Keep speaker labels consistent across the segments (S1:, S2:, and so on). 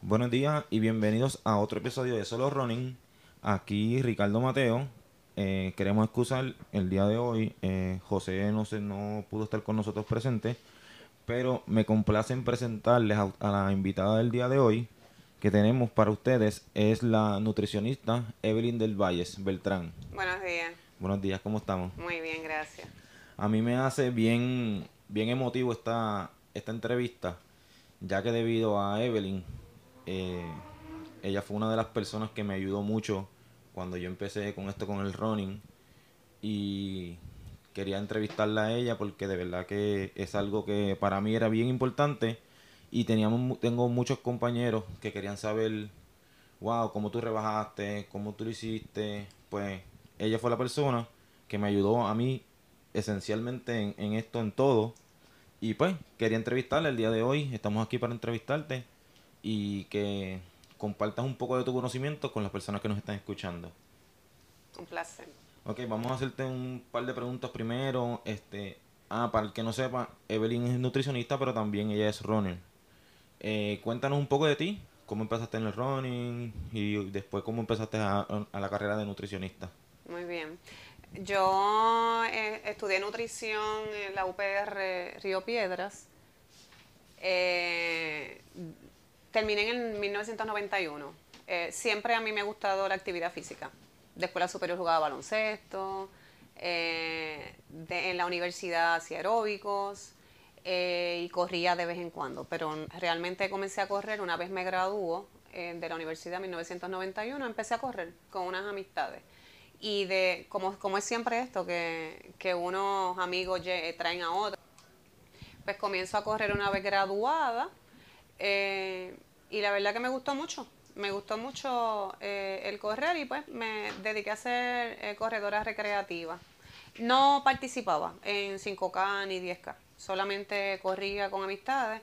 S1: Buenos días y bienvenidos a otro episodio de Solo Running. Aquí Ricardo Mateo. Eh, queremos excusar el día de hoy. eh, José no, se, no pudo estar con nosotros presente, pero me complace en presentarles a, a la invitada del día de hoy que tenemos para ustedes. Es la nutricionista Evelyn del Valles Beltrán.
S2: Buenos días.
S1: Buenos días, ¿cómo estamos?
S2: Muy bien, gracias.
S1: A mí me hace bien, bien emotivo esta, esta entrevista, ya que debido a Evelyn, eh, ella fue una de las personas que me ayudó mucho cuando yo empecé con esto con el running y quería entrevistarla a ella porque de verdad que es algo que para mí era bien importante y teníamos tengo muchos compañeros que querían saber wow cómo tú rebajaste cómo tú lo hiciste pues ella fue la persona que me ayudó a mí esencialmente en, en esto en todo y pues quería entrevistarla el día de hoy estamos aquí para entrevistarte y que compartas un poco de tu conocimiento con las personas que nos están escuchando
S2: Un placer.
S1: Ok, vamos a hacerte un par de preguntas primero. Este, ah, para el que no sepa, Evelyn es nutricionista, pero también ella es runner. Eh, cuéntanos un poco de ti, cómo empezaste en el running y después cómo empezaste a, la carrera de nutricionista.
S2: Muy bien. Yo eh, estudié nutrición en la UPR Río Piedras. Eh, terminé en 1991. Eh, siempre a mí me ha gustado la actividad física. De escuela superior jugaba baloncesto. eh, en la universidad hacía aeróbicos. Eh, y corría de vez en cuando, pero realmente comencé a correr una vez me graduó eh, de la universidad en 1991, empecé a correr con unas amistades. Y de como, como es siempre esto, que, que unos amigos lle- traen a otros, pues comienzo a correr una vez graduada eh, y la verdad que me gustó mucho. Me gustó mucho eh, el correr y pues me dediqué a ser eh, corredora recreativa. No participaba en 5K ni 10K, solamente corría con amistades.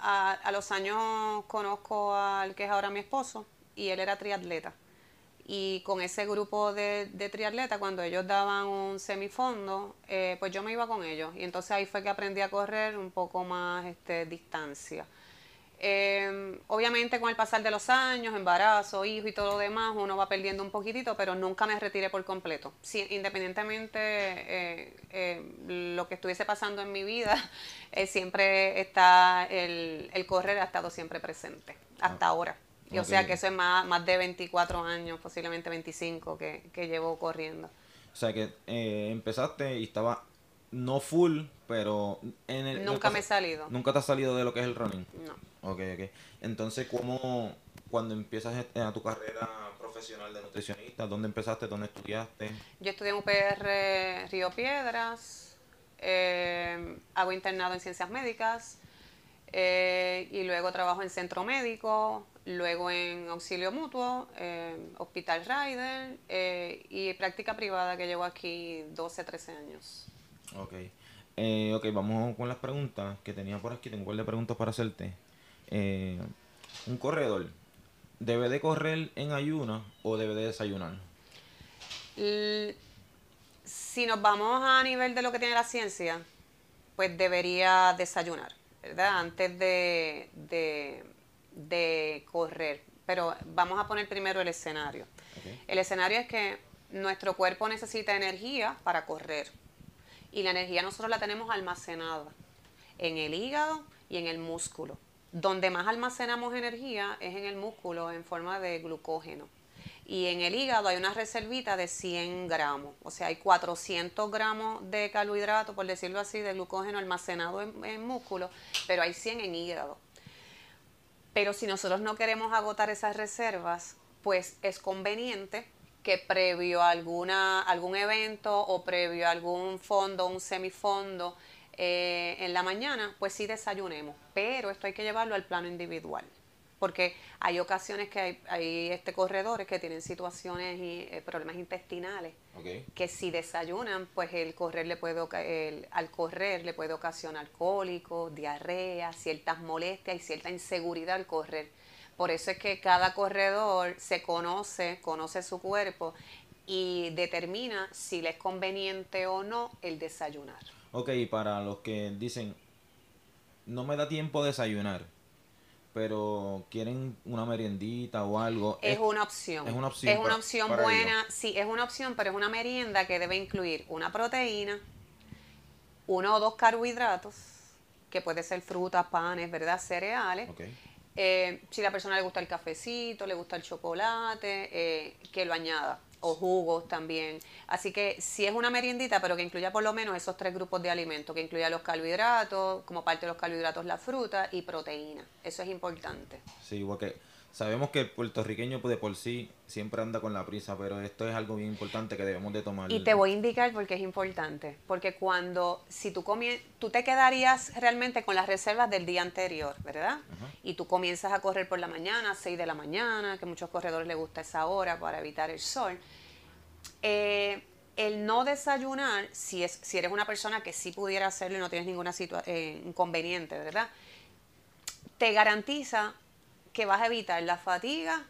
S2: A, a los años conozco al que es ahora mi esposo y él era triatleta. Y con ese grupo de, de triatletas, cuando ellos daban un semifondo, eh, pues yo me iba con ellos. Y entonces ahí fue que aprendí a correr un poco más este, distancia. Eh, obviamente con el pasar de los años, embarazo, hijo y todo lo demás, uno va perdiendo un poquitito, pero nunca me retiré por completo. Sí, independientemente eh, eh, lo que estuviese pasando en mi vida, eh, siempre está el, el correr ha estado siempre presente, hasta ahora. Y o sea que eso es más, más de 24 años, posiblemente 25 que, que llevo corriendo.
S1: O sea que eh, empezaste y estaba no full, pero en el...
S2: Nunca me he salido.
S1: Nunca te has salido de lo que es el running.
S2: No.
S1: Ok, ok. Entonces, ¿cómo, cuando empiezas a tu carrera profesional de nutricionista, dónde empezaste, dónde estudiaste?
S2: Yo estudié en UPR Río Piedras, eh, hago internado en ciencias médicas eh, y luego trabajo en centro médico, luego en auxilio mutuo, eh, hospital rider eh, y práctica privada que llevo aquí 12, 13 años.
S1: Ok. Eh, ok, vamos con las preguntas que tenía por aquí. Tengo un par de preguntas para hacerte. Eh, un corredor, ¿debe de correr en ayuna o debe de desayunar?
S2: Si nos vamos a nivel de lo que tiene la ciencia, pues debería desayunar, ¿verdad? Antes de, de, de correr. Pero vamos a poner primero el escenario. El escenario es que nuestro cuerpo necesita energía para correr. Y la energía nosotros la tenemos almacenada en el hígado y en el músculo. Donde más almacenamos energía es en el músculo en forma de glucógeno. Y en el hígado hay una reservita de 100 gramos. O sea, hay 400 gramos de carbohidrato, por decirlo así, de glucógeno almacenado en, músculo, pero hay 100 en hígado. Pero si nosotros no queremos agotar esas reservas, pues es conveniente que previo a alguna, algún evento o previo a algún fondo, un semifondo eh, en la mañana, pues sí desayunemos. Pero esto hay que llevarlo al plano individual. Porque hay ocasiones que hay, hay este, corredores que tienen situaciones y eh, problemas intestinales que si desayunan, pues el correr le puede, el- al correr le puede ocasionar cólicos, diarrea, ciertas molestias y cierta inseguridad al correr. Por eso es que cada corredor se conoce, conoce su cuerpo y determina si le es conveniente o no el desayunar.
S1: Ok, para los que dicen, no me da tiempo desayunar, pero quieren una meriendita o algo.
S2: Es, una opción.
S1: Es una opción.
S2: Es una opción buena. Sí, es una opción, pero es una merienda que debe incluir una proteína, uno o dos carbohidratos, que puede ser frutas, panes, ¿verdad? Cereales. Eh, si a la persona le gusta el cafecito, le gusta el chocolate, eh, que lo añada o jugos también. Así que si es una meriendita, pero que incluya por lo menos esos tres grupos de alimentos, que incluya los carbohidratos, como parte de los carbohidratos la fruta y proteína. Eso es importante.
S1: Sí, porque sabemos que el puertorriqueño de por sí siempre anda con la prisa, pero esto es algo bien importante que debemos de tomar.
S2: Y te voy a indicar por qué es importante, porque cuando, si tú tú te quedarías realmente con las reservas del día anterior, ¿verdad? Y tú comienzas a correr por la mañana, 6 de la mañana, que a muchos corredores les gusta esa hora para evitar el sol eh, el no desayunar, si, es, si eres una persona que sí pudiera hacerlo y no tienes ninguna eh, inconveniente, ¿verdad? Te garantiza que vas a evitar la fatiga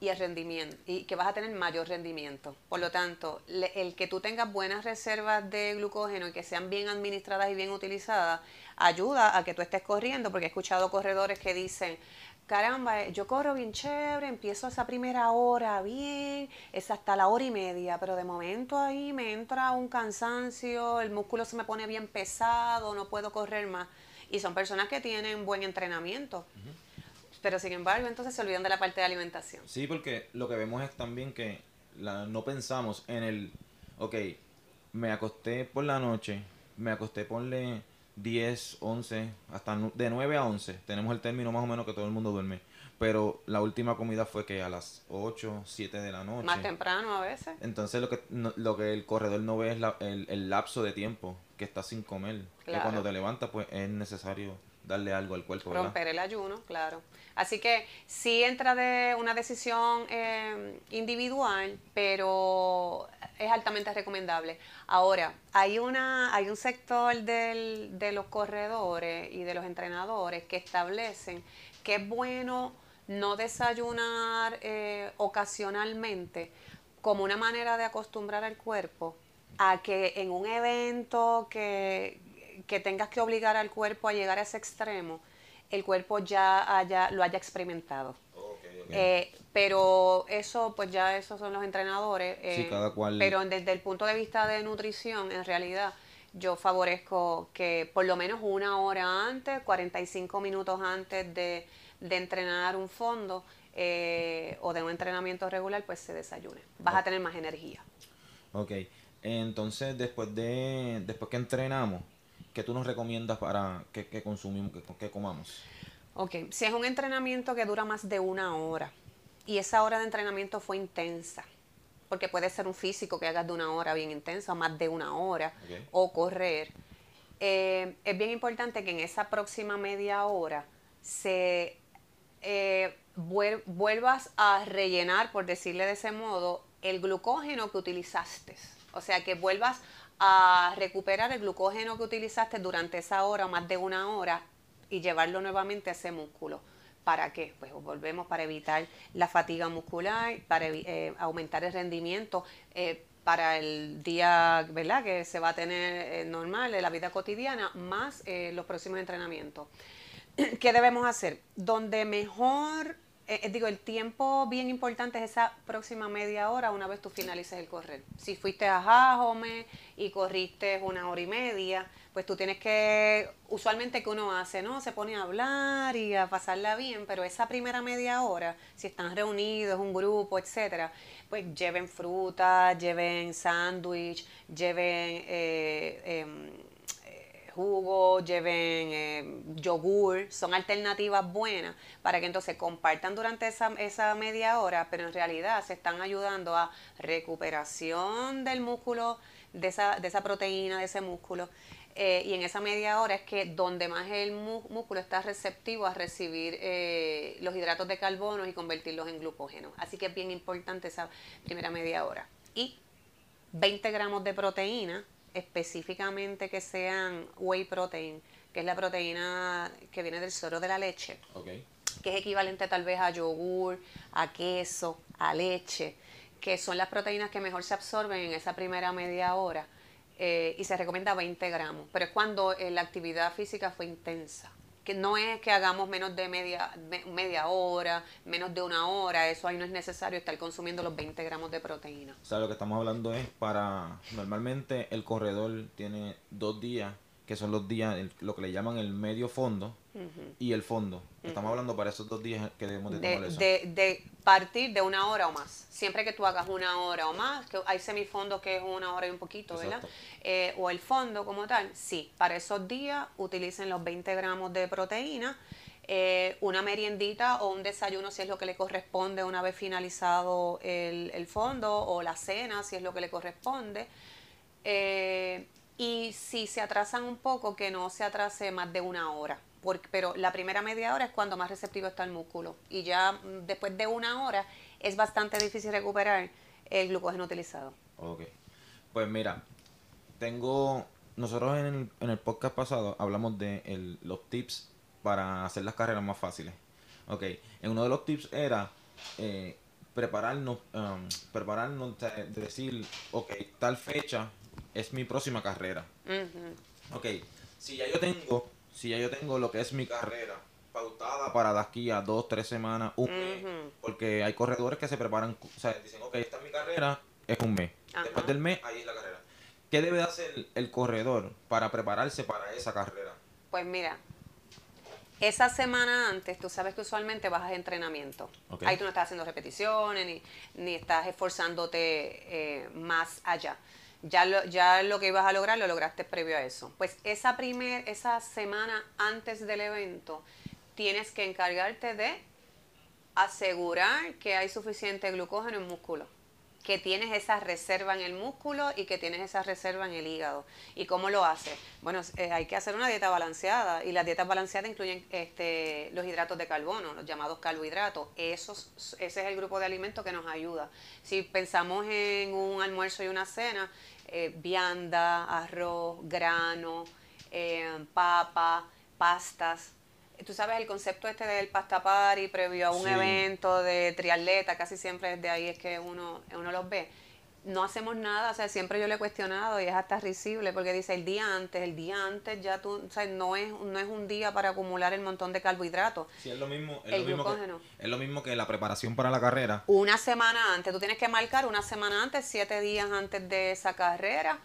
S2: y el rendimiento y que vas a tener mayor rendimiento. Por lo tanto, el que tú tengas buenas reservas de glucógeno y que sean bien administradas y bien utilizadas ayuda a que tú estés corriendo, porque he escuchado corredores que dicen, caramba, eh, yo corro bien chévere, empiezo esa primera hora bien, es hasta la hora y media, pero de momento ahí me entra un cansancio, el músculo se me pone bien pesado, no puedo correr más. Y son personas que tienen buen entrenamiento. Pero sin embargo, entonces se olvidan de la parte de alimentación.
S1: Sí, porque lo que vemos es también que la, no pensamos en el, ok, me acosté por la noche, me acosté ponle 10, 11, hasta de 9 a 11. Tenemos el término más o menos que todo el mundo duerme. Pero la última comida fue que a las 8, 7 de la noche.
S2: Más temprano a veces.
S1: Entonces lo que, lo que el corredor no ve es el, el, lapso de tiempo que está sin comer. Que cuando te levantas pues es necesario darle algo al cuerpo.
S2: Romper el ayuno, claro. Así que sí entra de una decisión eh, individual, pero es altamente recomendable. Ahora, hay, una, hay un sector del, de los corredores y de los entrenadores que establecen que es bueno no desayunar eh, ocasionalmente como una manera de acostumbrar al cuerpo a que en un evento que, que tengas que obligar al cuerpo a llegar a ese extremo, el cuerpo ya haya, lo haya experimentado. Eh, pero eso, pues ya esos son los entrenadores.
S1: Eh, cada cual.
S2: Pero desde el punto de vista de nutrición, en realidad, yo favorezco que por lo menos una hora antes, 45 minutos antes de, entrenar un fondo eh, o de un entrenamiento regular, pues se desayune. Vas a tener más energía.
S1: Ok. Entonces, después de después que entrenamos, ¿qué tú nos recomiendas para que, consumimos, que, comamos?
S2: Ok, si es un entrenamiento que dura más de una hora y esa hora de entrenamiento fue intensa, porque puede ser un físico que hagas de una hora bien intensa, más de una hora, o correr, eh, es bien importante que en esa próxima media hora se eh, vuelvas a rellenar, por decirle de ese modo, el glucógeno que utilizaste. O sea, que vuelvas a recuperar el glucógeno que utilizaste durante esa hora o más de una hora y llevarlo nuevamente a ese músculo. ¿Para qué? Pues volvemos para evitar la fatiga muscular, para eh, aumentar el rendimiento eh, para el día ¿verdad? que se va a tener eh, normal de la vida cotidiana, más los próximos entrenamientos. ¿Qué debemos hacer? Donde mejor eh, eh, digo, el tiempo bien importante es esa próxima media hora una vez tú finalices el correr. Si fuiste a Jajome y corriste una hora y media, pues tú tienes que, usualmente que uno hace, ¿no? Se pone a hablar y a pasarla bien, pero esa primera media hora, si están reunidos, un grupo, etcétera, pues lleven fruta, lleven sándwich, lleven eh, em, jugo, lleven eh, yogur, son alternativas buenas para que entonces compartan durante esa, esa media hora, pero en realidad se están ayudando a recuperación del músculo, de esa, de esa proteína, de ese músculo. Eh, y en esa media hora es que donde más el músculo está receptivo a recibir eh, los hidratos de carbono y convertirlos en glucógeno. Así que es bien importante esa primera media hora. Y 20 gramos de proteína específicamente que sean whey protein, que es la proteína que viene del suero de la leche. que es equivalente tal vez a yogur, a queso, a leche, que son las proteínas que mejor se absorben en esa primera media hora. Eh, y se recomienda 20 gramos, pero es cuando eh, la actividad física fue intensa. Que no es que hagamos menos de media, media hora, menos de una hora, eso ahí no es necesario estar consumiendo los 20 gramos de proteína.
S1: O sea, lo que estamos hablando es para, normalmente el corredor tiene dos días que son los días, lo que le llaman el medio fondo y el fondo. Estamos hablando para esos dos días que debemos de tomar eso.
S2: De, partir de una hora o más. Siempre que tú hagas una hora o más, que hay semifondos que es una hora y un poquito, ¿verdad? Eh, o el fondo como tal, sí. Para esos días utilicen los 20 gramos de proteína. Eh, una meriendita o un desayuno si es lo que le corresponde una vez finalizado el, el fondo o la cena si es lo que le corresponde. Eh, y si se atrasan un poco, que no se atrase más de una hora. Porque, pero la primera media hora es cuando más receptivo está el músculo. Y ya mm, después de una hora es bastante difícil recuperar el glucógeno utilizado.
S1: Ok. Pues mira, tengo. Nosotros en el, en el podcast pasado hablamos de los tips para hacer las carreras más fáciles. Ok. En uno de los tips era eh, prepararnos, um, prepararnos, de decir, ok, tal fecha es mi próxima carrera. Ok, si ya yo tengo, si ya yo tengo lo que es mi carrera pautada para de aquí a dos, tres semanas, un mes, porque hay corredores que se preparan, o sea, dicen, ok, esta es mi carrera, es un mes. Después del mes, ahí es la carrera. ¿Qué debe hacer el corredor para prepararse para esa carrera?
S2: Pues mira, esa semana antes, tú sabes que usualmente vas a entrenamiento. Ahí tú no estás haciendo repeticiones ni, ni estás esforzándote eh, más allá ya lo, ya lo que ibas a lograr lo lograste previo a eso. Pues esa, primer, esa semana antes del evento tienes que encargarte de asegurar que hay suficiente glucógeno en músculo, que tienes esa reserva en el músculo y que tienes esa reserva en el hígado. ¿Y cómo lo haces? Bueno, eh, hay que hacer una dieta balanceada y las dietas balanceadas incluyen este, los hidratos de carbono, los llamados carbohidratos. Esos, ese es el grupo de alimentos que nos ayuda. Si pensamos en un almuerzo y una cena, eh, vianda, arroz, grano, eh, papa, pastas. Tú sabes el concepto este del pasta party previo a un evento de triatleta, casi siempre desde ahí es que uno, uno los ve no hacemos nada, o sea, siempre yo le he cuestionado y es hasta risible porque dice el día antes, el día antes ya tú, o sea, no es, no es un día para acumular el montón de carbohidratos.
S1: Sí, es lo mismo, es, lo mismo, que, es lo mismo que la preparación para la carrera.
S2: Una semana antes, tú tienes que marcar una semana antes, siete días antes de esa carrera,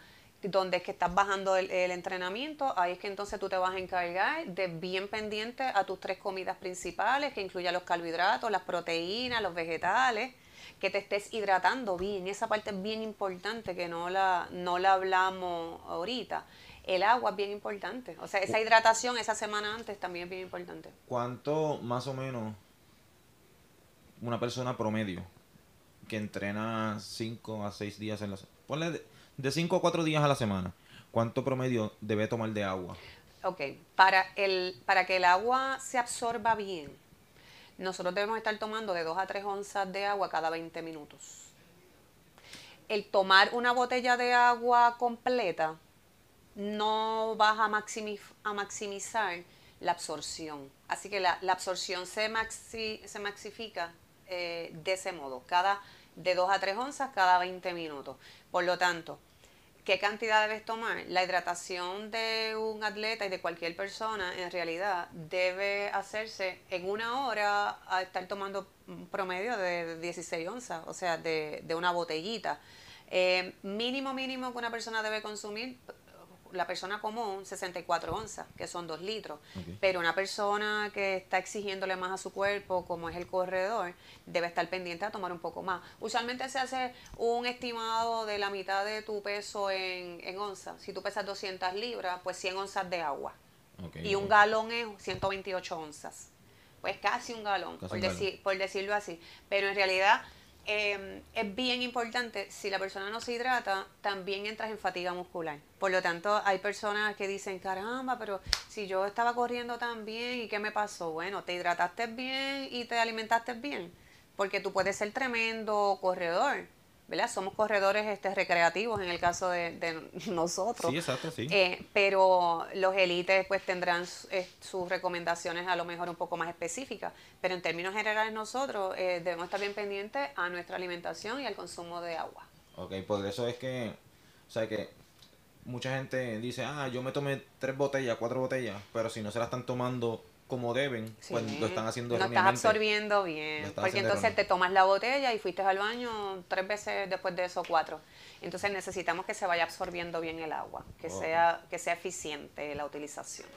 S2: donde es que estás bajando el, el entrenamiento, ahí es que entonces tú te vas a encargar de bien pendiente a tus tres comidas principales, que incluyan los carbohidratos, las proteínas, los vegetales que te estés hidratando bien. Esa parte es bien importante que no la, no la hablamos ahorita. El agua es bien importante. O sea, esa hidratación esa semana antes también es bien importante.
S1: ¿Cuánto más o menos una persona promedio que entrena 5 a 6 días en la semana? Ponle de 5 a 4 días a la semana. ¿Cuánto promedio debe tomar de agua?
S2: Ok, para, el, para que el agua se absorba bien, nosotros debemos estar tomando de 2 a 3 onzas de agua cada 20 minutos. El tomar una botella de agua completa no vas a, maximizar la absorción. Así que la, absorción se, maxi se maxifica eh, de ese modo, cada de 2 a 3 onzas cada 20 minutos. Por lo tanto, ¿Qué cantidad debes tomar? La hidratación de un atleta y de cualquier persona en realidad debe hacerse en una hora a estar tomando un promedio de 16 onzas, o sea, de, una botellita. Eh, mínimo, mínimo que una persona debe consumir la persona común 64 onzas, que son 2 litros, pero una persona que está exigiéndole más a su cuerpo, como es el corredor, debe estar pendiente a tomar un poco más. Usualmente se hace un estimado de la mitad de tu peso en, en onzas. Si tú pesas 200 libras, pues 100 onzas de agua. y un galón es 128 onzas. Pues casi un galón, por, Decir, por decirlo así. Pero en realidad Em, es bien importante, si la persona no se hidrata, también entras en fatiga muscular. Por lo tanto, hay personas que dicen, caramba, pero si yo estaba corriendo tan bien, ¿y qué me pasó? Bueno, te hidrataste bien y te alimentaste bien, porque tú puedes ser tremendo corredor, ¿verdad? Somos corredores este, recreativos en el caso de, nosotros.
S1: Sí, exacto, sí.
S2: Eh, pero los élites pues tendrán eh, sus recomendaciones a lo mejor un poco más específicas. Pero en términos generales nosotros eh, debemos estar bien pendientes a nuestra alimentación y al consumo de agua.
S1: Ok, por eso es que, o sea, que mucha gente dice, ah, yo me tomé tres botellas, cuatro botellas, pero si no se la están tomando como deben, pues lo están haciendo
S2: No estás absorbiendo bien, porque entonces te tomas la botella y fuiste al baño tres veces después de eso cuatro. Entonces necesitamos que se vaya absorbiendo bien el agua, que sea que sea eficiente la utilización.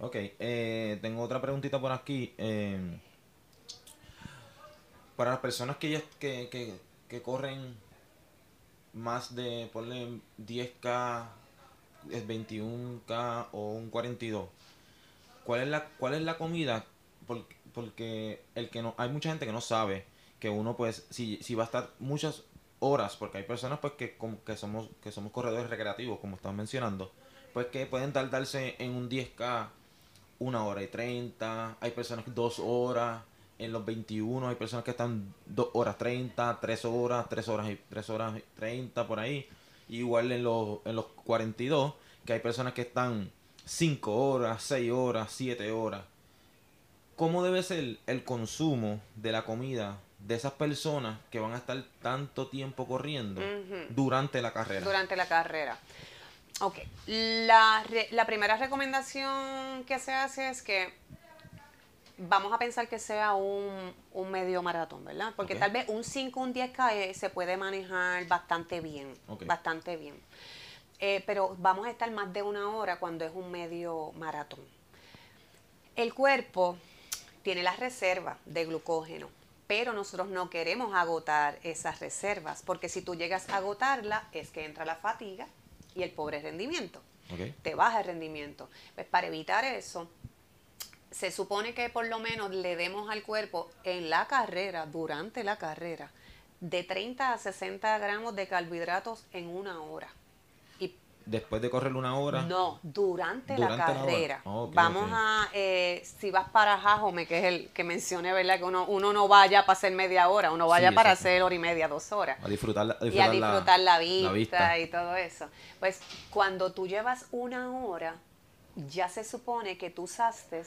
S1: Ok, eh, tengo otra preguntita por aquí. Eh, para las personas que, que, que, que corren más de, ponle 10K, 21K o un 42, ¿cuál es la, cuál es la comida? Porque, porque el que no, hay mucha gente que no sabe que uno pues, si, si va a estar muchas horas, porque hay personas pues que, que somos, que somos corredores recreativos, como están mencionando, pues que pueden tardarse en un 10K una hora y 30, hay personas que dos horas, en los 21 hay personas que están 2 horas 30, 3 horas, 3 horas y 3 horas 30 por ahí. Igual en los, en los 42, que hay personas que están 5 horas, 6 horas, 7 horas. ¿Cómo debe ser el consumo de la comida de esas personas que van a estar tanto tiempo corriendo durante la carrera?
S2: Durante la carrera. Ok. La, la primera recomendación que se hace es que vamos a pensar que sea un, medio maratón, ¿verdad? Porque tal vez un 5, un 10K se puede manejar bastante bien, bastante bien. Eh, pero vamos a estar más de una hora cuando es un medio maratón. El cuerpo tiene las reservas de glucógeno, pero nosotros no queremos agotar esas reservas, porque si tú llegas a agotarla es que entra la fatiga y el pobre rendimiento. Te baja el rendimiento. Pues para evitar eso, se supone que por lo menos le demos al cuerpo en la carrera, durante la carrera, de 30 a 60 gramos de carbohidratos en una hora.
S1: Después de correr una hora.
S2: No, durante, la carrera. Vamos a, eh, si vas para Jajome, que es el que mencioné, ¿verdad? Que uno, uno no vaya para hacer media hora, uno vaya para hacer hora y media, dos horas.
S1: A disfrutar,
S2: y a disfrutar la, vista y todo eso. Pues cuando tú llevas una hora, ya se supone que tú usaste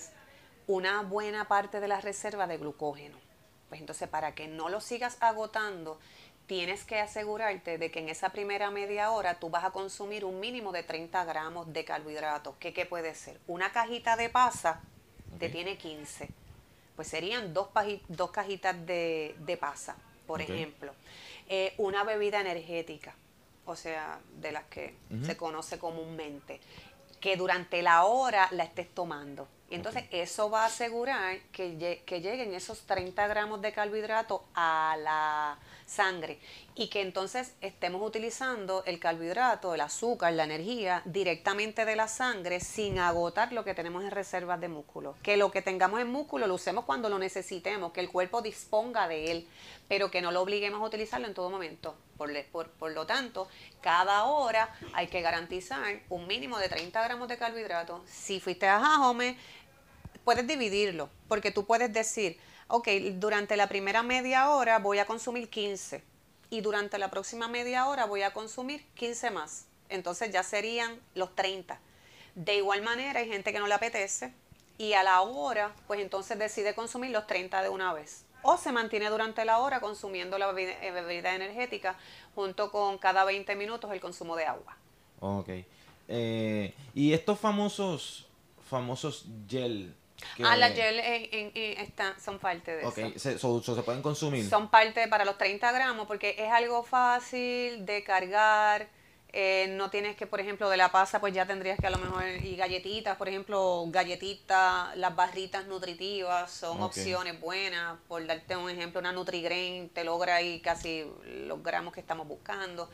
S2: una buena parte de la reserva de glucógeno. Pues entonces, para que no lo sigas agotando, tienes que asegurarte de que en esa primera media hora tú vas a consumir un mínimo de 30 gramos de carbohidratos. ¿Qué, qué puede ser? Una cajita de pasa te tiene 15. Pues serían dos, dos cajitas de, de pasa, por ejemplo. Eh, una bebida energética, o sea, de las que se conoce comúnmente, que durante la hora la estés tomando. Y entonces eso va a asegurar que, lleguen esos 30 gramos de carbohidrato a la sangre y que entonces estemos utilizando el carbohidrato, el azúcar, la energía directamente de la sangre sin agotar lo que tenemos en reservas de músculo. Que lo que tengamos en músculo lo usemos cuando lo necesitemos, que el cuerpo disponga de él, pero que no lo obliguemos a utilizarlo en todo momento. Por, por, por lo tanto, cada hora hay que garantizar un mínimo de 30 gramos de carbohidrato. Si fuiste a Jajome, puedes dividirlo, porque tú puedes decir, ok, durante la primera media hora voy a consumir 15 y durante la próxima media hora voy a consumir 15 más. Entonces ya serían los 30. De igual manera hay gente que no le apetece y a la hora, pues entonces decide consumir los 30 de una vez. O se mantiene durante la hora consumiendo la bebida, eh, bebida energética junto con cada 20 minutos el consumo de agua.
S1: Ok. Eh, y estos famosos, famosos gel
S2: Ah, las gel son parte de
S1: eso. Ok, se pueden consumir.
S2: Son parte para los 30 gramos porque es algo fácil de cargar. Eh, no tienes que, por ejemplo, de la pasa, pues ya tendrías que a lo mejor, y galletitas, por ejemplo, galletitas, las barritas nutritivas son opciones buenas. Por darte un ejemplo, una NutriGrain te logra ahí casi los gramos que estamos buscando.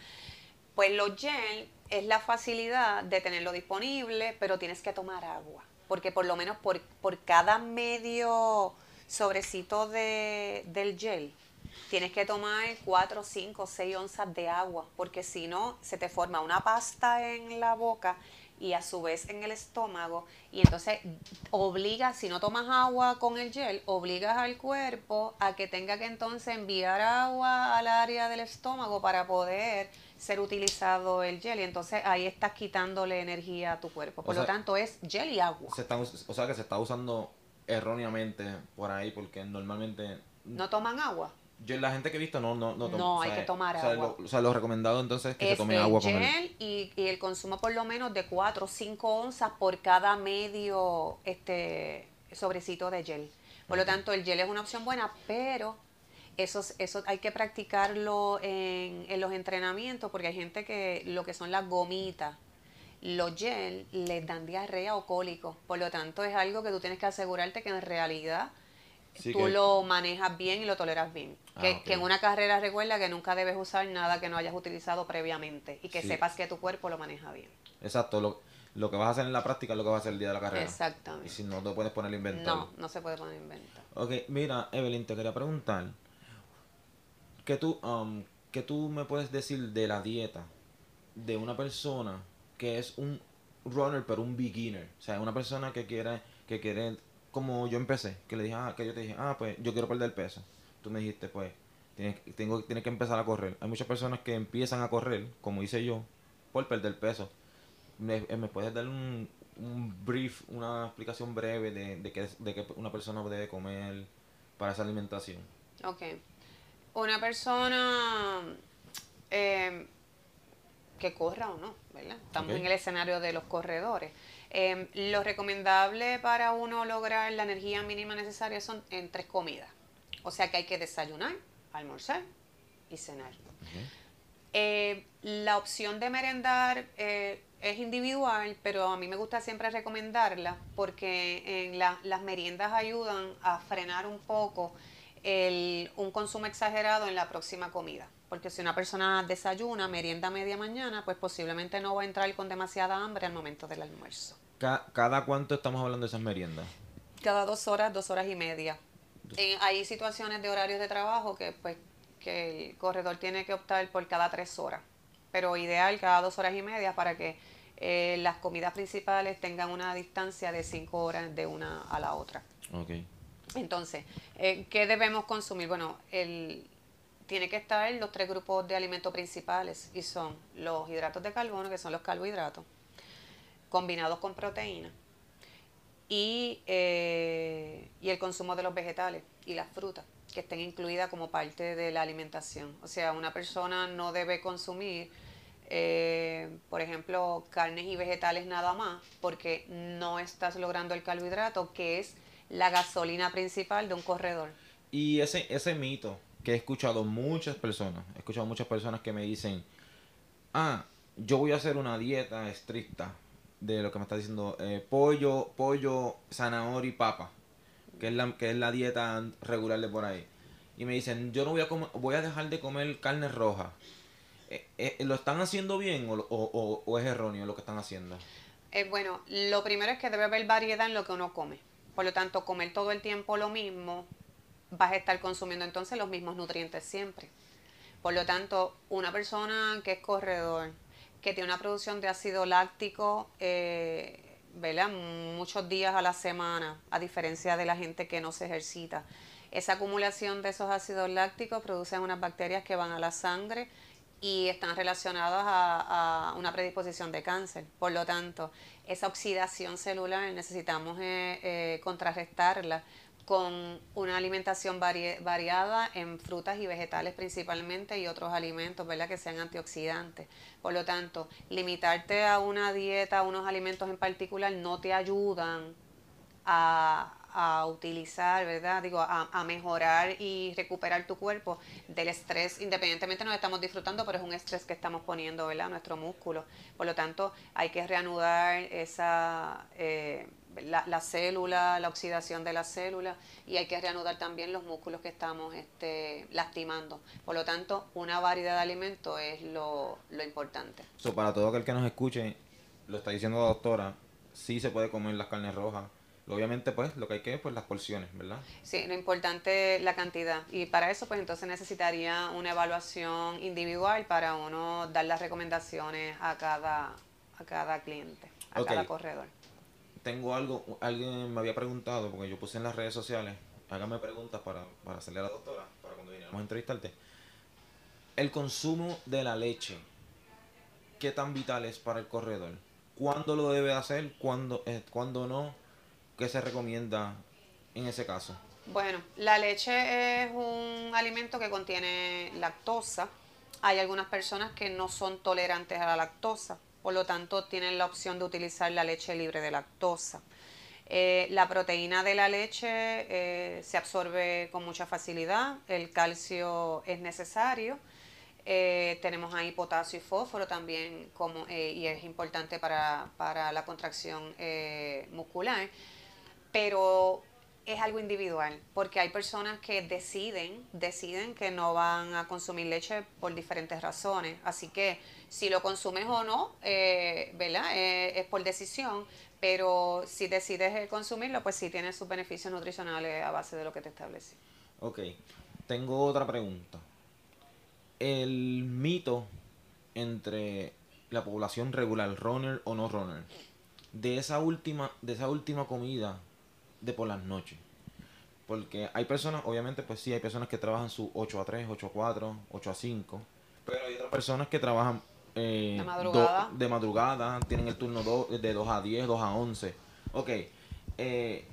S2: Pues los gel es la facilidad de tenerlo disponible, pero tienes que tomar agua porque por lo menos por, por cada medio sobrecito de, del gel, tienes que tomar 4, 5, 6 onzas de agua, porque si no, se te forma una pasta en la boca y a su vez en el estómago y entonces obliga, si no tomas agua con el gel, obligas al cuerpo a que tenga que entonces enviar agua al área del estómago para poder ser utilizado el gel y entonces ahí estás quitándole energía a tu cuerpo. Por lo tanto es gel y agua.
S1: o sea que se está usando erróneamente por ahí porque normalmente...
S2: ¿No toman agua?
S1: Yo, la gente que he visto no no
S2: no, no hay que tomar
S1: agua. o sea, lo recomendado entonces es que se tome agua
S2: con el y, y el consumo por lo menos de 4 o 5 onzas por cada medio este sobrecito de gel. Por lo tanto, el gel es una opción buena, pero eso, eso hay que practicarlo en, en los entrenamientos porque hay gente que lo que son las gomitas, los gel les dan diarrea o cólico. Por lo tanto, es algo que tú tienes que asegurarte que en realidad tú lo manejas bien y lo toleras bien. Ah, que, en una carrera recuerda que nunca debes usar nada que no hayas utilizado previamente y que sepas que tu cuerpo lo maneja bien.
S1: Exacto, lo, lo, que vas a hacer en la práctica es lo que vas a hacer el día de la carrera.
S2: Exactamente.
S1: Y si no, te puedes poner a inventar.
S2: No, no se puede poner a inventar.
S1: Ok, mira, Evelyn, te quería preguntar, ¿qué tú, um, ¿qué tú me puedes decir de la dieta de una persona que es un runner pero un beginner? O sea, una persona que quiere, que quiere como yo empecé, que le dije, ah, que yo te dije, ah, pues yo quiero perder peso. Tú me dijiste, pues, tienes, tengo, tienes que empezar a correr. Hay muchas personas que empiezan a correr, como hice yo, por perder peso. ¿Me, eh, puedes dar un, brief, una explicación breve de, de, que, de que una persona debe comer para esa alimentación?
S2: Ok. Una persona eh, que corra o no, ¿verdad? Estamos en el escenario de los corredores. Em, lo recomendable para uno lograr la energía mínima necesaria son en tres comidas. O sea que hay que desayunar, almorzar y cenar. Eh, la opción de merendar eh, es individual, pero a mí me gusta siempre recomendarla porque en las meriendas ayudan a frenar un poco un consumo exagerado en la próxima comida. Porque si una persona desayuna, merienda media mañana, pues posiblemente no va a entrar con demasiada hambre al momento del almuerzo.
S1: ¿Cada cuánto estamos hablando de esas meriendas?
S2: Cada dos horas, dos horas y media. hay situaciones de horarios de trabajo que pues que el corredor tiene que optar por cada tres horas, pero ideal cada dos horas y media para que eh, las comidas principales tengan una distancia de cinco horas de una a la otra.
S1: Okay.
S2: Entonces, eh, ¿qué debemos consumir? Bueno, el, tiene que estar los tres grupos de alimentos principales y son los hidratos de carbono, que son los carbohidratos, combinados con proteína y, eh, y el consumo de los vegetales y las frutas que estén incluidas como parte de la alimentación. O sea, una persona no debe consumir, eh, por ejemplo, carnes y vegetales nada más, porque no estás logrando el carbohidrato, que es la gasolina principal de un corredor.
S1: Y ese, ese mito que he escuchado muchas personas, he escuchado muchas personas que me dicen, ah, yo voy a hacer una dieta estricta de lo que me está diciendo, eh, pollo, pollo, zanahoria y papa, que es, la, que es la dieta regular de por ahí. Y me dicen, yo no voy a comer, voy a dejar de comer carne roja. Eh, eh, ¿Lo están haciendo bien o, o, o, es erróneo lo que están haciendo?
S2: bueno, lo primero es que debe haber variedad en lo que uno come. Por lo tanto, comer todo el tiempo lo mismo, vas a estar consumiendo entonces los mismos nutrientes siempre. Por lo tanto, una persona que es corredor, que tiene una producción de ácido láctico, eh, Muchos días a la semana, a diferencia de la gente que no se ejercita. Esa acumulación de esos ácidos lácticos produce unas bacterias que van a la sangre y están relacionadas a, una predisposición de cáncer. Por lo tanto, esa oxidación celular necesitamos eh, eh, contrarrestarla con una alimentación variada en frutas y vegetales principalmente y otros alimentos, ¿verdad? Que sean antioxidantes. Por lo tanto, limitarte a una dieta, a unos alimentos en particular, no te ayudan a, utilizar, ¿verdad? Digo, a, mejorar y recuperar tu cuerpo del estrés, independientemente nos estamos disfrutando, pero es un estrés que estamos poniendo, ¿verdad? Nuestro músculo. Por lo tanto, hay que reanudar esa... Eh, la, la, célula, la oxidación de la célula y hay que reanudar también los músculos que estamos este, lastimando. Por lo tanto, una variedad de alimentos es lo, importante.
S1: para todo aquel que nos escuche, lo está diciendo la doctora, sí se puede comer las carnes rojas. Obviamente, pues, lo que hay que es pues, las porciones, ¿verdad?
S2: Sí, lo importante es la cantidad. Y para eso, pues, entonces necesitaría una evaluación individual para uno dar las recomendaciones a cada, a cada cliente a cada corredor.
S1: Tengo algo, alguien me había preguntado, porque yo puse en las redes sociales, hágame preguntas para, para hacerle a la doctora, para cuando viniéramos a entrevistarte. El consumo de la leche, ¿qué tan vital es para el corredor? ¿Cuándo lo debe hacer? ¿Cuándo, eh, ¿Cuándo no? ¿Qué se recomienda en ese caso?
S2: Bueno, la leche es un alimento que contiene lactosa. Hay algunas personas que no son tolerantes a la lactosa, por lo tanto tienen la opción de utilizar la leche libre de lactosa. Eh, la proteína de la leche eh, se absorbe con mucha facilidad, el calcio es necesario, eh, tenemos ahí potasio y fósforo también y es importante para, para la contracción muscular, pero es algo individual, porque hay personas que deciden, deciden que no van a consumir leche por diferentes razones. Así que si lo consumes o no, eh, ¿verdad? Eh, es por decisión, pero si decides eh, consumirlo, pues sí tiene sus beneficios nutricionales a base de lo que te establece.
S1: Ok, tengo otra pregunta. El mito entre la población regular, runner o no runner, de esa última, de esa última comida de por las noches. Porque hay personas, obviamente, pues sí, hay personas que trabajan su 8 a 3, 8 a 4, 8 a 5. Pero hay otras personas que trabajan
S2: eh, de, madrugada.
S1: de madrugada, tienen el turno de 2 a 10, 2 a 11. Ok, eh,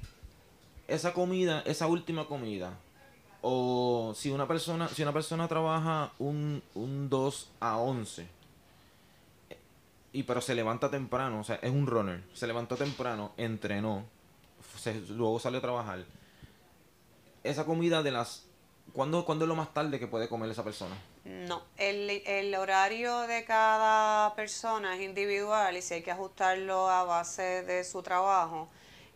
S1: esa comida, esa última comida, o si una persona, si una persona trabaja un, un 2 a 11, y pero se levanta temprano, o sea, es un runner, se levantó temprano, entrenó, luego sale a trabajar. Esa comida de las... ¿cuándo, ¿Cuándo es lo más tarde que puede comer esa persona?
S2: No, el, el horario de cada persona es individual y si hay que ajustarlo a base de su trabajo.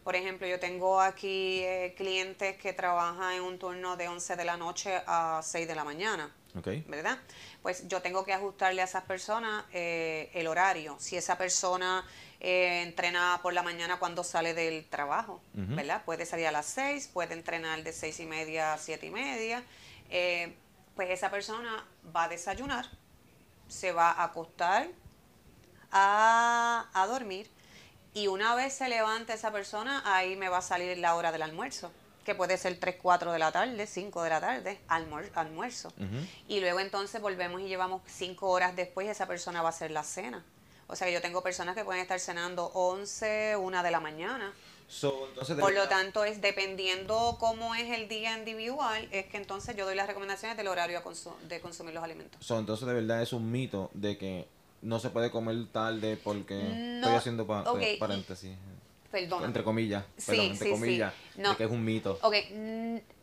S2: Por ejemplo, yo tengo aquí eh, clientes que trabajan en un turno de 11 de la noche a 6 de la mañana.
S1: Okay.
S2: ¿Verdad? Pues yo tengo que ajustarle a esas personas eh, el horario. Si esa persona eh, entrena por la mañana cuando sale del trabajo, ¿verdad? Puede salir a las 6, puede entrenar de 6 y media a 7 y media. Eh, pues esa persona va a desayunar, se va a acostar, a, a dormir y una vez se levante esa persona, ahí me va a salir la hora del almuerzo que puede ser 3, 4 de la tarde, 5 de la tarde, almuerzo. Y luego entonces volvemos y llevamos 5 horas después y esa persona va a hacer la cena. O sea que yo tengo personas que pueden estar cenando 11, 1 de la mañana. Por lo tanto, es dependiendo cómo es el día individual, es que entonces yo doy las recomendaciones del horario de consumir los alimentos.
S1: entonces, de verdad es un mito de que no se puede comer tarde porque estoy haciendo paréntesis.
S2: Perdona.
S1: Entre comillas. entre comillas. de que es un mito.
S2: Ok,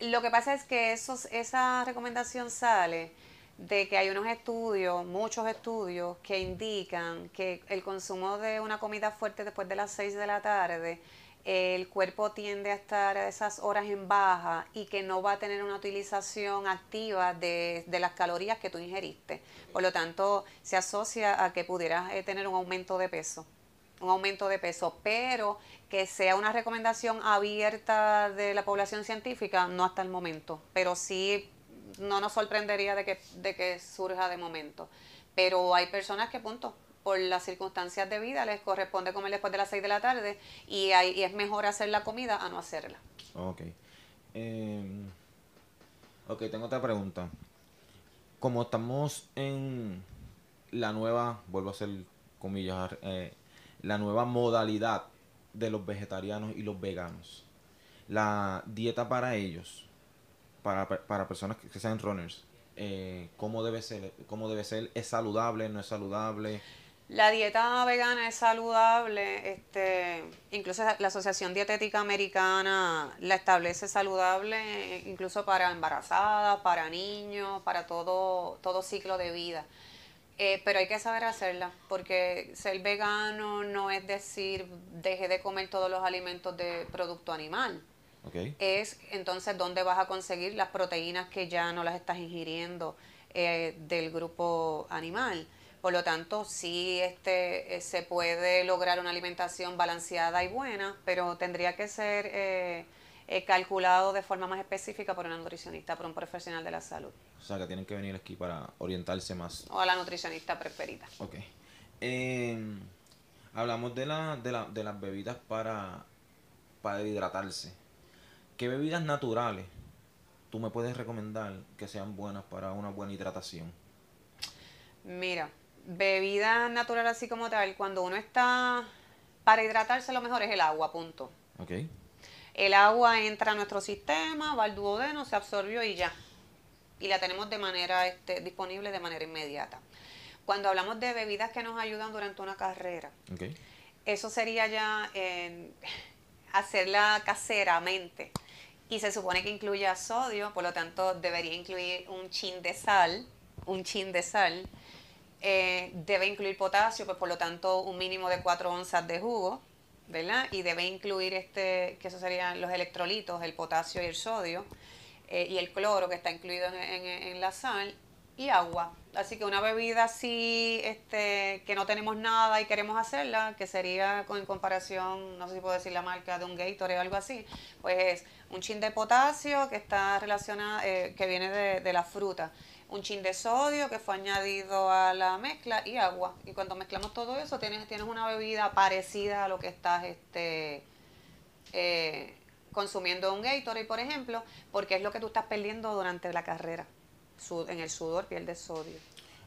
S2: lo que pasa es que esos, esa recomendación sale de que hay unos estudios, muchos estudios, que indican que el consumo de una comida fuerte después de las 6 de la tarde, el cuerpo tiende a estar a esas horas en baja y que no va a tener una utilización activa de, de las calorías que tú ingeriste. Por lo tanto, se asocia a que pudieras eh, tener un aumento de peso un aumento de peso, pero que sea una recomendación abierta de la población científica, no hasta el momento, pero sí no nos sorprendería de que, de que surja de momento. Pero hay personas que, punto, por las circunstancias de vida les corresponde comer después de las 6 de la tarde y, hay, es mejor hacer la comida a no hacerla.
S1: Ok. Em, ok, tengo otra pregunta. Como estamos en la nueva, vuelvo a hacer comillas, eh, la nueva modalidad de los vegetarianos y los veganos. La dieta para ellos, para, para personas que, sean runners, eh, ¿cómo debe ser? ¿Cómo debe ser? ¿Es saludable? ¿No es saludable?
S2: La dieta vegana es saludable, este, incluso la Asociación Dietética Americana la establece saludable incluso para embarazadas, para niños, para todo, todo ciclo de vida. Eh, pero hay que saber hacerla, porque ser vegano no es decir deje de comer todos los alimentos de producto animal. Es entonces dónde vas a conseguir las proteínas que ya no las estás ingiriendo eh, del grupo animal. Por lo tanto, sí este, eh, se puede lograr una alimentación balanceada y buena, pero tendría que ser eh, calculado de forma más específica por una nutricionista, por un profesional de la salud.
S1: O sea, que tienen que venir aquí para orientarse más.
S2: O a la nutricionista preferida.
S1: Ok. Em, Hablamos de, la, de, la, de las bebidas para, para hidratarse. ¿Qué bebidas naturales tú me puedes recomendar que sean buenas para una buena hidratación?
S2: Mira, bebida natural así como tal, cuando uno está para hidratarse lo mejor es el agua, punto.
S1: Ok.
S2: El agua entra a nuestro sistema, va al duodeno, se absorbió y ya. Y la tenemos de manera este, disponible de manera inmediata. Cuando hablamos de bebidas que nos ayudan durante una carrera,
S1: okay.
S2: eso sería ya hacerla caseramente. Y se supone que incluya sodio, por lo tanto debería incluir un chin de sal, un chin de sal. Eh, debe incluir potasio, pues por lo tanto un mínimo de 4 onzas de jugo, ¿verdad? Y debe incluir este, que eso serían los electrolitos, el potasio y el sodio, eh, y el cloro que está incluido en, en, la sal, y agua. Así que una bebida así, este, que no tenemos nada y queremos hacerla, que sería con, en comparación, no sé si puedo decir la marca de un Gatorade o algo así, pues es un chin de potasio que está relacionada, eh, que viene de, de la fruta un chin de sodio que fue añadido a la mezcla y agua. Y cuando mezclamos todo eso, tienes, tienes una bebida parecida a lo que estás este, eh, consumiendo un Gatorade, por ejemplo, porque es lo que tú estás perdiendo durante la carrera. En el sudor pierdes sodio.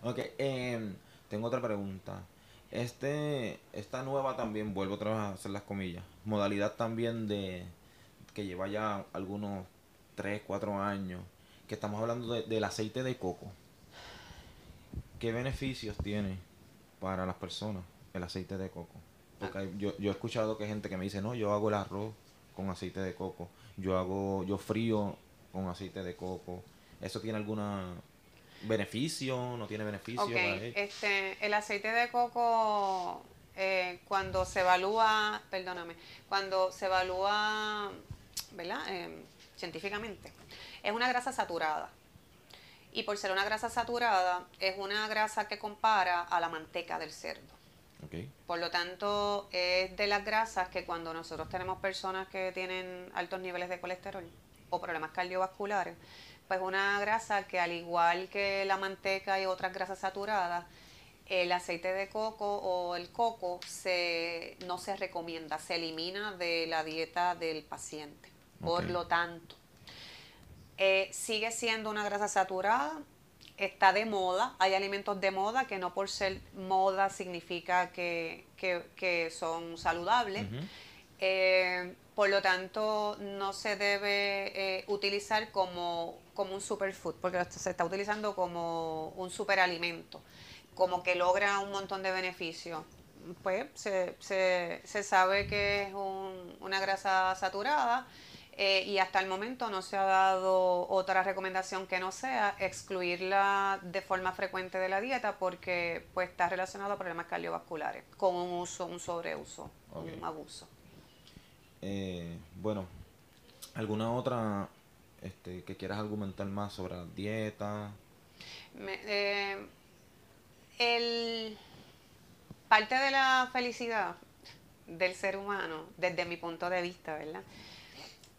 S1: Ok, em, tengo otra pregunta. Este, esta nueva también, vuelvo otra vez a hacer las comillas, modalidad también de que lleva ya algunos 3, 4 años que estamos hablando del aceite de coco. ¿Qué beneficios tiene para las personas el aceite de coco? Porque yo, yo he escuchado que hay gente que me dice, no, yo hago el arroz con aceite de coco, yo hago, yo frío con aceite de coco. ¿Eso tiene alguna beneficio? ¿No tiene beneficio?
S2: este, el aceite de coco, eh, cuando se evalúa, perdóname, cuando se evalúa, ¿verdad? Eh, científicamente, es una grasa saturada. Y por ser una grasa saturada, es una grasa que compara a la manteca del cerdo. Por lo tanto, es de las grasas que cuando nosotros tenemos personas que tienen altos niveles de colesterol o problemas cardiovasculares, pues una grasa que al igual que la manteca y otras grasas saturadas, el aceite de coco o el coco se, no se recomienda, se elimina de la dieta del paciente. Por lo tanto, eh, sigue siendo una grasa saturada, está de moda, hay alimentos de moda que no por ser moda significa que, son saludables. Eh, por lo tanto, no se debe eh, utilizar como, como un superfood, porque se está utilizando como un superalimento, como que logra un montón de beneficios. Pues se, se, se sabe que es una grasa saturada, eh, y hasta el momento no se ha dado otra recomendación que no sea excluirla de forma frecuente de la dieta porque pues está relacionado a problemas cardiovasculares con un uso, un sobreuso, un abuso.
S1: Eh, bueno, ¿alguna otra este, que quieras argumentar más sobre la dieta?
S2: Eh, el, parte de la felicidad del ser humano, desde mi punto de vista, ¿verdad?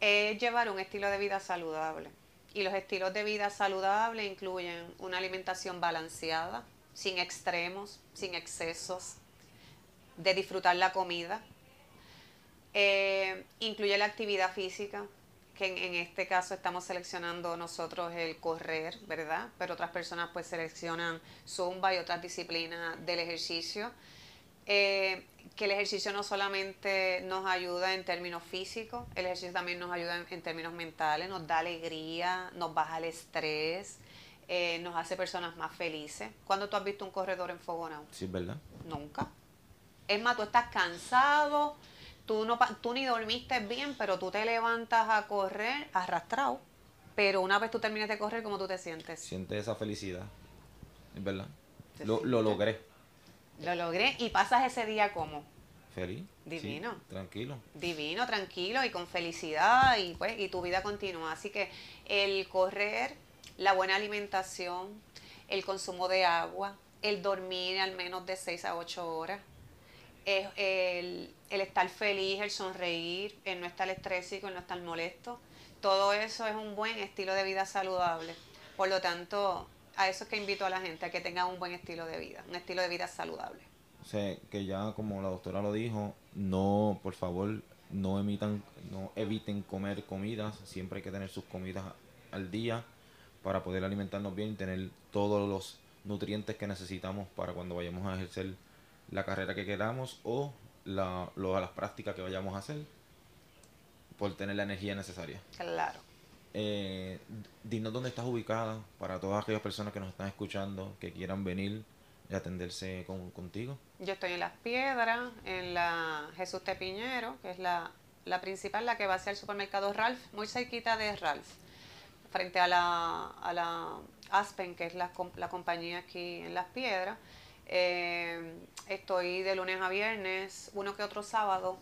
S2: es llevar un estilo de vida saludable. Y los estilos de vida saludable incluyen una alimentación balanceada, sin extremos, sin excesos, de disfrutar la comida. Eh, incluye la actividad física, que en, este caso estamos seleccionando nosotros el correr, ¿verdad? Pero otras personas pues seleccionan zumba y otras disciplinas del ejercicio. Eh, que el ejercicio no solamente nos ayuda en términos físicos, el ejercicio también nos ayuda en, términos mentales, nos da alegría, nos baja el estrés, eh, nos hace personas más felices. ¿Cuándo tú has visto un corredor enfogonado?
S1: Sí, ¿verdad?
S2: Nunca. Es más, tú estás cansado, tú, no, tú ni dormiste bien, pero tú te levantas a correr arrastrado. Pero una vez tú termines de correr, ¿cómo tú te sientes?
S1: Sientes esa felicidad, es verdad. Lo, lo logré.
S2: Lo logré y pasas ese día como
S1: feliz.
S2: Divino.
S1: tranquilo.
S2: Divino, tranquilo y con felicidad y pues y tu vida continúa. Así que el correr, la buena alimentación, el consumo de agua, el dormir al menos de 6 a 8 horas, el, el estar feliz, el sonreír, el no estar estrésico, el no estar molesto, todo eso es un buen estilo de vida saludable. Por lo tanto, a eso es que invito a la gente, a que tenga un buen estilo de vida, un estilo de vida saludable.
S1: sé que ya como la doctora lo dijo, no, por favor, no emitan, no eviten comer comidas, siempre hay que tener sus comidas al día para poder alimentarnos bien y tener todos los nutrientes que necesitamos para cuando vayamos a ejercer la carrera que queramos o la, lo, las prácticas que vayamos a hacer por tener la energía necesaria.
S2: Claro.
S1: Eh, dinos dónde estás ubicada para todas aquellas personas que nos están escuchando, que quieran venir y atenderse con, contigo.
S2: Yo estoy en Las Piedras, en la Jesús Tepiñero, que es la, la principal, la que va hacia el supermercado Ralph, muy cerquita de Ralph, frente a la, a la Aspen, que es la, la compañía aquí en Las Piedras. Eh, estoy de lunes a viernes, uno que otro sábado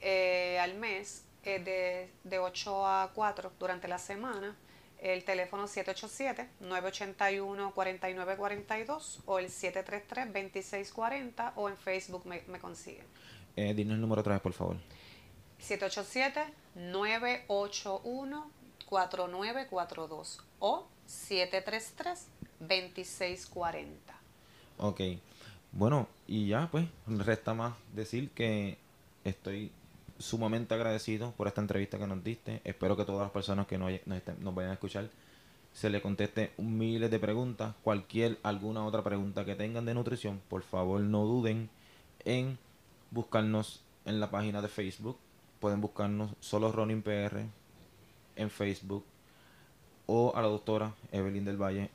S2: eh, al mes, eh, de, de 8 a 4 durante la semana. El teléfono 787-981-4942 o el 733-2640 o en Facebook me, me consiguen.
S1: Eh, dinos el número otra vez, por favor.
S2: 787-981-4942 o 733-2640.
S1: Ok. Bueno, y ya pues, resta más decir que estoy sumamente agradecido por esta entrevista que nos diste. Espero que todas las personas que nos, vayan a escuchar se le conteste miles de preguntas. Cualquier, alguna otra pregunta que tengan de nutrición, por favor no duden en buscarnos en la página de Facebook. Pueden buscarnos solo Ronin PR en Facebook o a la doctora Evelyn del Valle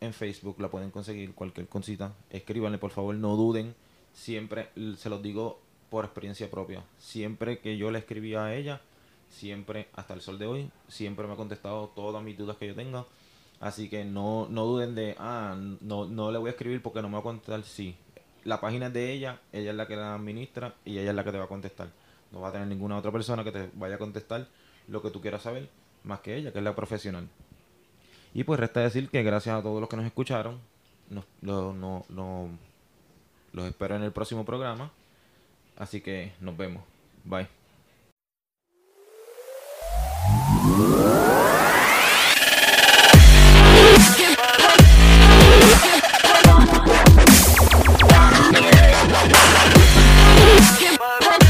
S1: en Facebook. La pueden conseguir cualquier cosita. Escríbanle, por favor, no duden. Siempre se los digo por experiencia propia. Siempre que yo le escribía a ella, siempre, hasta el sol de hoy, siempre me ha contestado todas mis dudas que yo tenga. Así que no, no duden de, ah, no, no le voy a escribir porque no me va a contestar. Sí, la página es de ella, ella es la que la administra y ella es la que te va a contestar. No va a tener ninguna otra persona que te vaya a contestar lo que tú quieras saber, más que ella, que es la profesional. Y pues resta decir que gracias a todos los que nos escucharon, nos, lo, no, los espero en el próximo programa. Así que nos vemos. Bye.